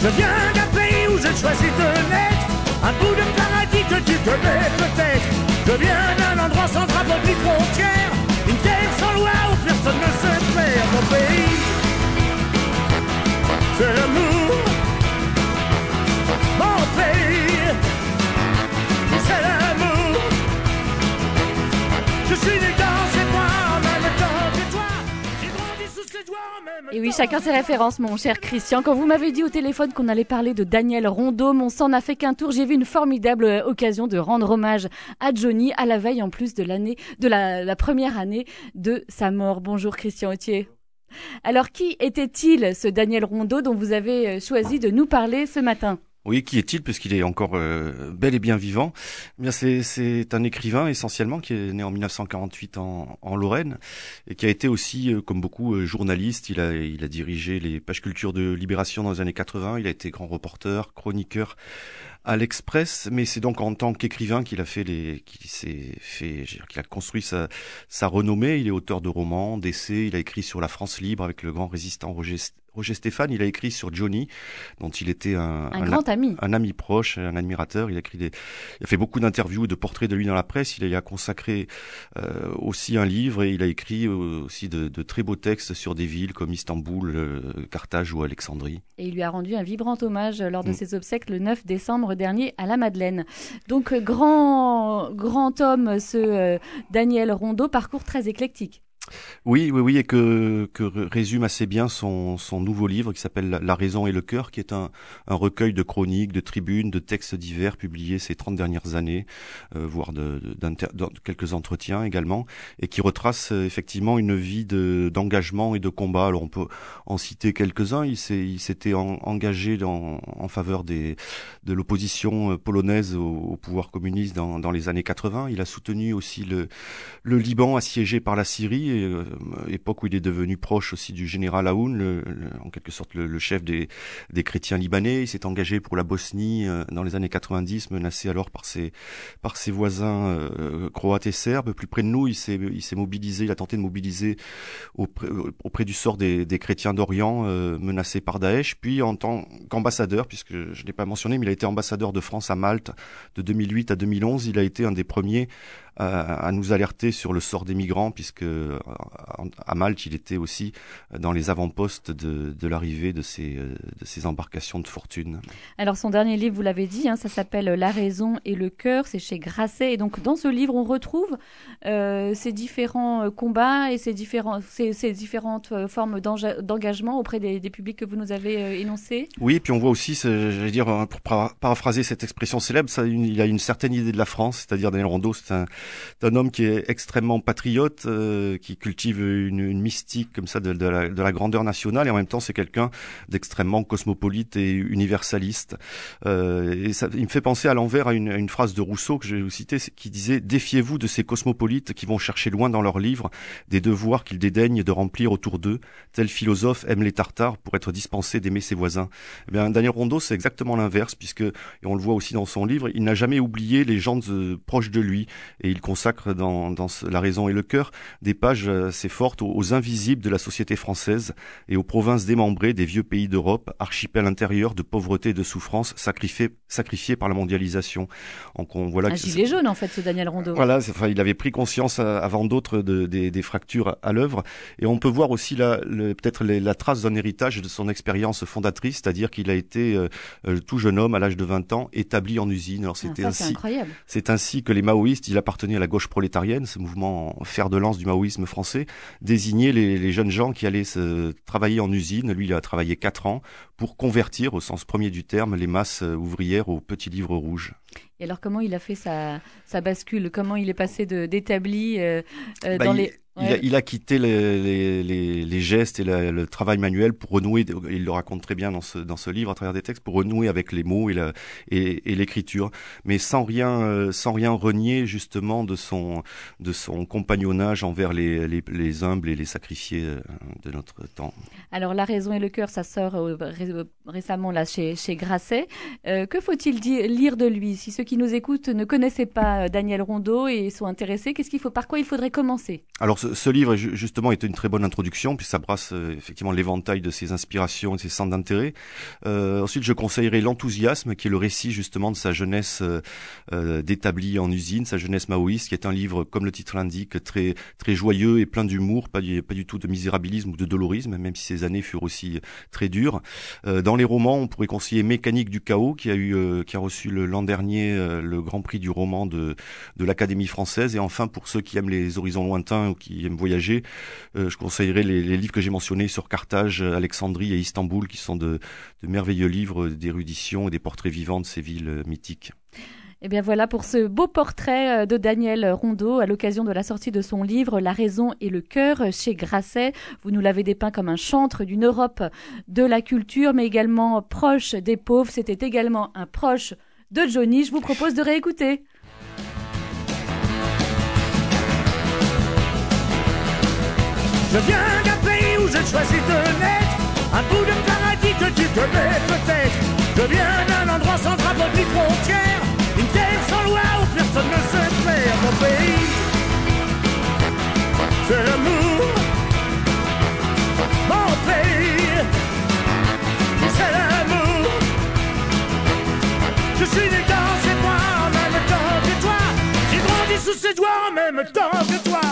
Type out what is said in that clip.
Je viens d'un pays où je choisis de naître, un bout de paradis que tu connais peut-être. Je viens d'un endroit sans drapeau ni frontière, Oui, chacun ses références, mon cher Christian. Quand vous m'avez dit au téléphone qu'on allait parler de Daniel Rondeau, mon sang n'a fait qu'un tour. J'ai vu une formidable euh, occasion de rendre hommage à Johnny à la veille en plus de l'année, de la, la première année de sa mort. Bonjour Christian Autier. Alors, qui était-il, ce Daniel Rondeau dont vous avez euh, choisi de nous parler ce matin? Oui, qui est-il puisqu'il est encore euh, bel et bien vivant Eh Bien, c'est un écrivain essentiellement qui est né en 1948 en, en Lorraine et qui a été aussi, euh, comme beaucoup, euh, journaliste. Il a il a dirigé les pages culture de Libération dans les années 80. Il a été grand reporter, chroniqueur à l'Express, mais c'est donc en tant qu'écrivain qu'il a fait les, qu'il s'est fait, qu'il a construit sa, sa renommée. Il est auteur de romans, d'essais. Il a écrit sur la France libre avec le grand résistant Roger, Roger Stéphane. Il a écrit sur Johnny, dont il était un, Un un- grand ami. un ami proche, un admirateur. Il a écrit des, il a fait beaucoup d'interviews, de portraits de lui dans la presse. Il a, il a consacré euh, aussi un livre et il a écrit euh, aussi de, de très beaux textes sur des villes comme Istanbul, euh, Carthage ou Alexandrie. Et il lui a rendu un vibrant hommage lors de Mm. ses obsèques le 9 décembre dernier à la Madeleine. Donc, grand, grand homme, ce euh, Daniel Rondeau, parcours très éclectique. Oui, oui, oui, et que, que résume assez bien son, son nouveau livre qui s'appelle La raison et le cœur, qui est un, un recueil de chroniques, de tribunes, de textes divers publiés ces 30 dernières années, euh, voire de, de- de quelques entretiens également, et qui retrace euh, effectivement une vie de, d'engagement et de combat. Alors on peut en citer quelques-uns. Il, s'était en- engagé dans, en faveur des, de l'opposition euh, polonaise au, au pouvoir communiste dans, dans les années 80. Il a soutenu aussi le, le Liban assiégé par la Syrie, euh, époque où il est devenu proche aussi du général Aoun, en quelque sorte le, chef des, des chrétiens libanais. Il s'est engagé pour la Bosnie euh, dans les années 90, menacé alors par ses, par ses voisins euh, croates et serbes. Plus près de nous, il s'est, il s'est mobilisé, il a tenté de mobiliser auprès, du sort des, des chrétiens d'Orient euh, menacés par Daesh. Puis en tant qu'ambassadeur, puisque je ne l'ai pas mentionné, mais il a été ambassadeur de France à Malte de 2008 à 2011. Il a été un des premiers à, à nous alerter sur le sort des migrants, puisque euh, à Malte, il était aussi dans les avant-postes de, de l'arrivée de ces, euh, de ces embarcations de fortune. Alors son dernier livre, vous l'avez dit, hein, ça s'appelle La raison et le cœur, c'est chez Grasset. Et donc dans ce livre, on retrouve euh, ces différents euh, combats et ces, différents, ces, ces différentes euh, formes d'enga- d'engagement auprès des, des publics que vous nous avez euh, énoncés. Oui, et puis on voit aussi, j'allais dire, euh, pour para- paraphraser cette expression célèbre, ça, une- il a une certaine idée de la France, c'est-à-dire Daniel Rondeau, c'est un, c'est un homme qui est extrêmement patriote, euh, qui cultive une, mystique comme ça de, la, de la grandeur nationale, et en même temps c'est quelqu'un d'extrêmement cosmopolite et universaliste. Euh, et ça, il me fait penser à l'envers à une, phrase de Rousseau que je vais vous citer, qui disait « Défiez-vous de ces cosmopolites qui vont chercher loin dans leurs livres des devoirs qu'ils dédaignent de remplir autour d'eux. Tel philosophe aime les tartares pour être dispensé d'aimer ses voisins. » Eh bien, Daniel Rondeau, c'est exactement l'inverse, puisque, et on le voit aussi dans son livre, il n'a jamais oublié les gens de- proches de lui, et il consacre dans, La raison et le cœur des pages euh, assez fortes aux, aux invisibles de la société française et aux provinces démembrées des vieux pays d'Europe, archipel intérieur de pauvreté et de souffrance sacrifiés, sacrifiés par la mondialisation. Donc on voit là Un gilet jaune en fait, ce Daniel Rondeau. voilà, enfin, il avait pris conscience euh, avant d'autres de, des, des fractures à l'œuvre, et on peut voir aussi peut-être la trace d'un héritage de son expérience fondatrice, c'est-à-dire qu'il a été euh, tout jeune homme à l'âge de 20 ans établi en usine. Alors Ah, c'était ainsi, incroyable. c'est ainsi que les maoïstes, il appartenait à la gauche prolétarienne, ce mouvement en fer de lance du maoïsme français, désignaient les, les jeunes gens qui allaient se travailler en usine. Lui, il a travaillé quatre ans pour convertir, au sens premier du terme, les masses euh, ouvrières au petit livre rouge. Et alors comment il a fait sa, sa bascule? Comment il est passé d'établi euh, euh, Bah, dans il, les... il a, Ouais. il a quitté les, les, les, les gestes et la- le travail manuel pour renouer, il le raconte très bien dans ce, dans ce livre à travers des textes, pour renouer avec les mots et l'écriture, mais sans rien, euh, sans rien renier justement de son, de son compagnonnage envers les, les, les humbles et les sacrifiés euh, de notre temps. Alors La raison et le cœur, ça sort euh, ré- récemment là chez, chez Grasset. Euh, que faut-il lire de lui? Si ceux qui nous écoutent ne connaissaient pas Daniel Rondeau et sont intéressés, qu'est-ce qu'il faut, par quoi il faudrait commencer? Alors ce, ce, livre justement est une très bonne introduction, puis ça brasse euh, effectivement l'éventail de ses inspirations et ses centres d'intérêt. Euh, ensuite, je conseillerais l'enthousiasme, qui est le récit justement de sa jeunesse euh, d'établi en usine, sa jeunesse maoïste, qui est un livre, comme le titre l'indique, très très joyeux et plein d'humour, pas du, pas du tout de misérabilisme ou de dolorisme, même si ces années furent aussi très dures. dans les romans, on pourrait conseiller Mécanique du chaos, qui a eu, qui a reçu l'an dernier le Grand Prix du roman de de l'Académie française. Et enfin, pour ceux qui aiment les horizons lointains ou qui aiment voyager, euh, je conseillerais les, livres que j'ai mentionnés sur Carthage, Alexandrie et Istanbul, qui sont de, merveilleux livres d'érudition et des portraits vivants de ces villes mythiques. Et eh bien voilà pour ce beau portrait euh, de Daniel Rondeau à l'occasion de la sortie de son livre La raison et le cœur chez Grasset. Vous nous l'avez dépeint comme un chantre d'une Europe de la culture, mais également proche des pauvres. C'était également un proche de Johnny. Je vous propose de réécouter. Je viens d'un pays où je choisis de naître. Un bout de paradis que tu connais peut-être. Je viens d'un endroit sans drapeau ni frontière Une terre sans loi où personne ne se perd Mon pays, c'est l'amour Mon pays, c'est l'amour. Je suis né dans ses doigts en même temps que toi. J'ai grandi sous ses doigts en même temps que toi